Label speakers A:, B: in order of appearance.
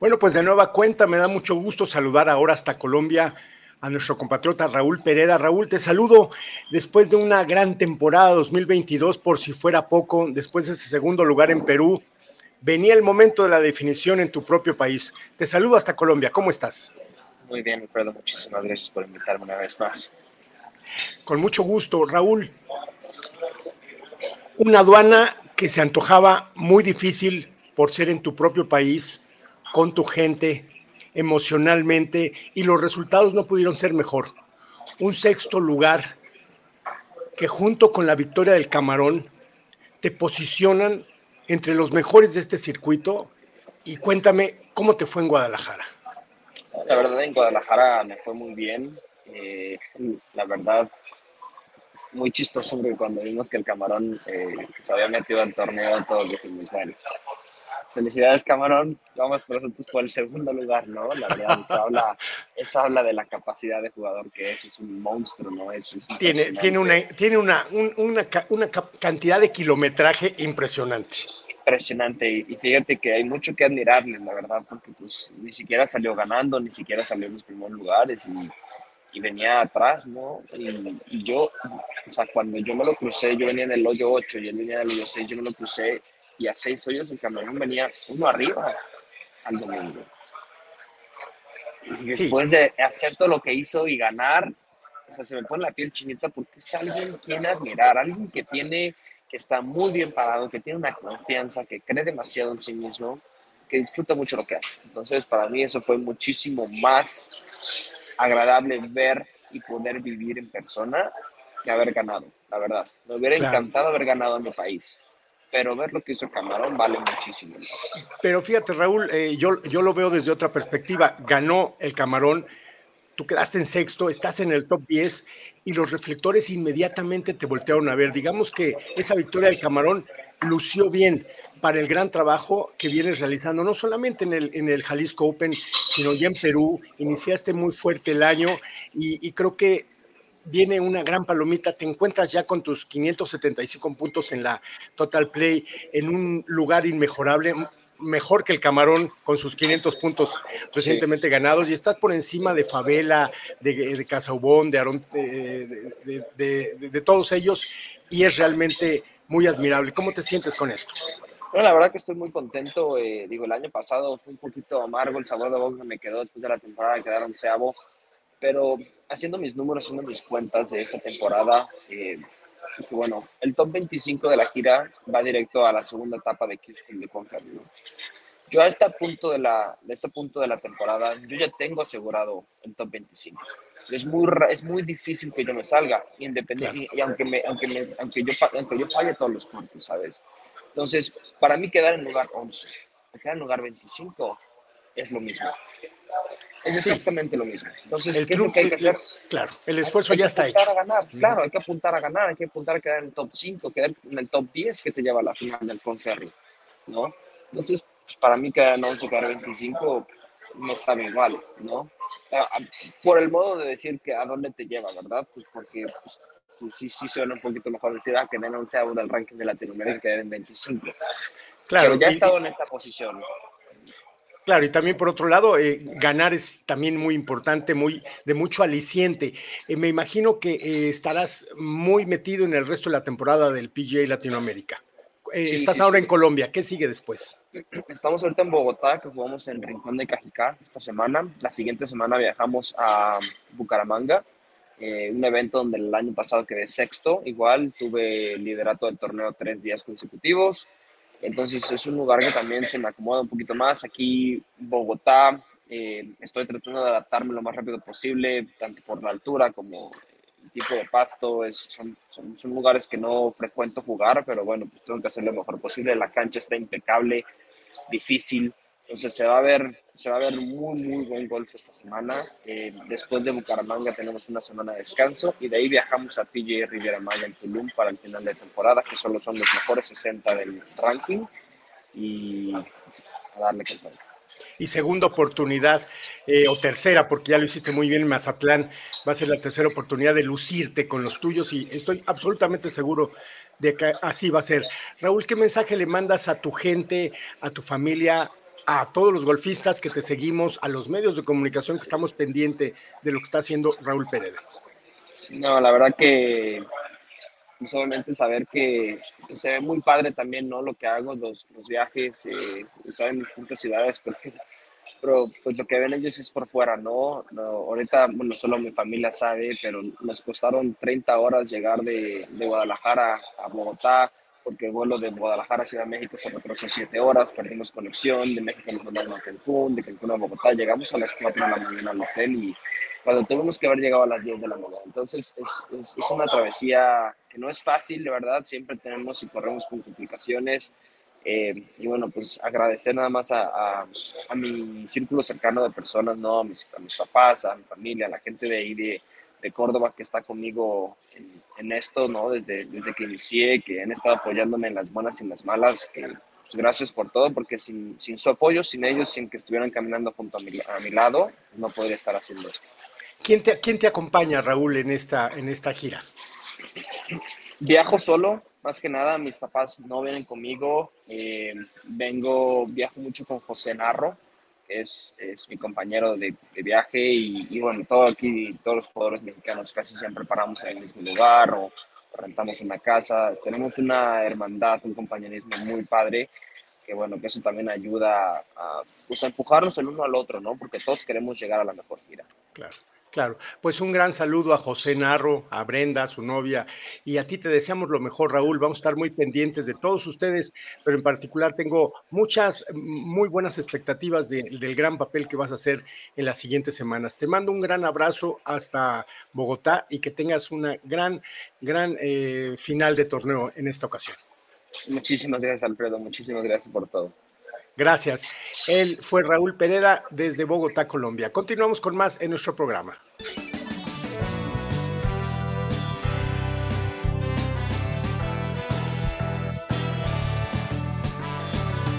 A: Bueno, pues de nueva cuenta, me da mucho gusto saludar ahora hasta Colombia a nuestro compatriota Raúl Pereda. Raúl, te saludo después de una gran temporada 2022, por si fuera poco, después de ese segundo lugar en Perú. Venía el momento de la definición en tu propio país. Te saludo hasta Colombia. ¿Cómo estás?
B: Muy bien, Alfredo. Muchísimas gracias por invitarme una vez más.
A: Con mucho gusto. Raúl, una aduana que se antojaba muy difícil por ser en tu propio país, con tu gente, emocionalmente, y los resultados no pudieron ser mejor. Un sexto lugar que junto con la victoria del Camarón te posicionan entre los mejores de este circuito. Y cuéntame, ¿cómo te fue en Guadalajara?
B: La verdad, en Guadalajara me fue muy bien. Eh, la verdad, muy chistoso cuando vimos que el camarón eh, se había metido al torneo, todos dijimos, bueno, felicidades camarón, vamos nosotros por el segundo lugar, ¿no? La verdad, eso habla, eso habla de la capacidad de jugador que es, es un monstruo, ¿no? Es,
A: tiene, tiene, una, tiene una, una, una cantidad de kilometraje impresionante
B: impresionante y, fíjate que hay mucho que admirarle, la verdad, porque pues ni siquiera salió ganando, ni siquiera salió en los primeros lugares y y venía atrás, ¿no? Y, yo, o sea, cuando yo me lo crucé, yo venía en el hoyo 8 y él venía del hoyo 6, yo me lo crucé y a 6 hoyos el camarón venía uno arriba al domingo. Y después de hacer todo lo que hizo y ganar, o sea, se me pone la piel chinita porque es alguien quien admirar, alguien que tiene, que está muy bien parado, que tiene una confianza, que cree demasiado en sí mismo, que disfruta mucho lo que hace. Entonces, para mí eso fue muchísimo más agradable ver y poder vivir en persona que haber ganado, la verdad. Me hubiera encantado haber ganado en mi país, pero ver lo que hizo Camarón vale muchísimo
A: Pero fíjate, Raúl, eh, yo, yo lo veo desde otra perspectiva. Ganó el Camarón, tú quedaste en sexto, estás en el top 10 y los reflectores inmediatamente te voltearon a ver. Digamos que esa victoria del Camarón lució bien para el gran trabajo que vienes realizando, no solamente en el, en el Jalisco Open, sino ya en Perú. Iniciaste muy fuerte el año y, creo que viene una gran palomita. Te encuentras ya con tus 575 puntos en la Total Play en un lugar inmejorable, mejor que el Camarón con sus 500 puntos recientemente ganados y estás por encima de Favela, de, de Casaubón, de, de, de, todos ellos y es realmente muy admirable. ¿Cómo te sientes con esto?
B: Bueno, la verdad que estoy muy contento. Eh, digo, el año pasado fue un poquito amargo el sabor de boca que me quedó después de la temporada, quedaron seabo. Pero haciendo mis números, haciendo mis cuentas de esta temporada, eh, bueno, el top 25 de la gira va directo a la segunda etapa de Houston de Conference. Yo a este punto de la, de este punto de la temporada, yo ya tengo asegurado el top 25 es muy, es muy difícil que yo me salga, independiente, y, aunque, me, aunque, me, aunque, yo, aunque yo falle todos los puntos, ¿sabes? Entonces, para mí quedar en lugar 11, quedar en lugar 25 es lo mismo. Es exactamente lo mismo. Entonces,
A: el ¿qué es lo que hay que hacer? Claro, el esfuerzo ya está hecho.
B: A ganar, Claro, hay que apuntar a ganar, hay que apuntar a quedar en el top 5, quedar en el top 10 que se lleva a la final del Conferri, ¿no? Entonces, pues, para mí quedar en 11, quedar en 25 me sabe igual, ¿no? por el modo de decir que a dónde te lleva, ¿verdad? Pues porque pues, sí, sí suena un poquito mejor decir ah, que en 11 del ranking de Latinoamérica que en 25. Claro, Pero ya he estado en esta posición.
A: Claro, y también por otro lado, eh, ganar es también muy importante, muy de mucho aliciente. Eh, me imagino que eh, estarás muy metido en el resto de la temporada del PGA Latinoamérica. Eh, estás ahora en Colombia, ¿qué sigue después?
B: Estamos ahorita en Bogotá, que jugamos en Rincón de Cajicá esta semana. La siguiente semana viajamos a Bucaramanga, eh, un evento donde el año pasado quedé sexto. Igual tuve liderato del torneo tres días consecutivos. Entonces es un lugar que también se me acomoda un poquito más. Aquí, Bogotá, eh, estoy tratando de adaptarme lo más rápido posible, tanto por la altura como tipo de pasto, es, son, son, son, lugares que no frecuento jugar, pero bueno, pues tengo que hacer lo mejor posible. La cancha está impecable, difícil, entonces se va a ver, se va a ver muy, muy buen golf esta semana. Eh, después de Bucaramanga tenemos una semana de descanso y de ahí viajamos a PJ Riviera Maya en Tulum para el final de temporada, que solo son los mejores 60 del ranking y a darle que
A: y segunda oportunidad, eh, o tercera, porque ya lo hiciste muy bien en Mazatlán, va a ser la tercera oportunidad de lucirte con los tuyos y estoy absolutamente seguro de que así va a ser. Raúl, ¿qué mensaje le mandas a tu gente, a tu familia a todos los golfistas que te seguimos, a los medios de comunicación que estamos pendientes de lo que está haciendo Raúl Pereda?
B: No, la verdad que solamente saber que, se ve muy padre también, ¿no? Lo que hago, los, los viajes, eh, estar en distintas ciudades, pero pues lo que ven ellos es por fuera, ¿no? ¿no? Ahorita, bueno, solo mi familia sabe, pero nos costaron 30 horas llegar de, de Guadalajara a Bogotá, porque el vuelo de Guadalajara a Ciudad de México se retrasó 7 horas, perdimos conexión, de México nos mandaron a Cancún, de Cancún a Bogotá, llegamos a las 4 de la mañana al hotel y cuando tuvimos que haber llegado a las 10 de la mañana. Entonces es, es, una travesía que no es fácil, de verdad, siempre tenemos y corremos con complicaciones. Eh, y bueno, pues agradecer nada más a, a, mi círculo cercano de personas, ¿no? A mis, a mis, papás, a mi familia, a la gente de ahí de, de Córdoba que está conmigo en, en, esto, ¿no? Desde, desde que inicié, que han estado apoyándome en las buenas y en las malas, que pues, gracias por todo, porque sin, sin, su apoyo, sin ellos, sin que estuvieran caminando junto a mi, a mi lado, no podría estar haciendo esto.
A: ¿Quién te, quién te acompaña, Raúl, en esta, en esta gira?
B: Viajo solo, más que nada, mis papás no vienen conmigo. Eh, vengo, viajo mucho con José Narro, es, es mi compañero de, de viaje. Y, bueno, todo aquí, todos los jugadores mexicanos casi siempre paramos en el mismo lugar o, rentamos una casa. Tenemos una hermandad, un compañerismo muy padre. Que bueno, que eso también ayuda a, pues, a empujarnos el uno al otro, ¿no? Porque todos queremos llegar a la mejor gira.
A: Claro. Claro, pues un gran saludo a José Narro, a Brenda, su novia, y a ti te deseamos lo mejor, Raúl. Vamos a estar muy pendientes de todos ustedes, pero en particular tengo muchas, muy buenas expectativas de, del gran papel que vas a hacer en las siguientes semanas. Te mando un gran abrazo hasta Bogotá y que tengas una gran, gran eh, final de torneo en esta ocasión.
B: Muchísimas gracias, Alfredo. Muchísimas gracias por todo.
A: Gracias. Él fue Raúl Pereda desde Bogotá, Colombia. Continuamos con más en nuestro programa.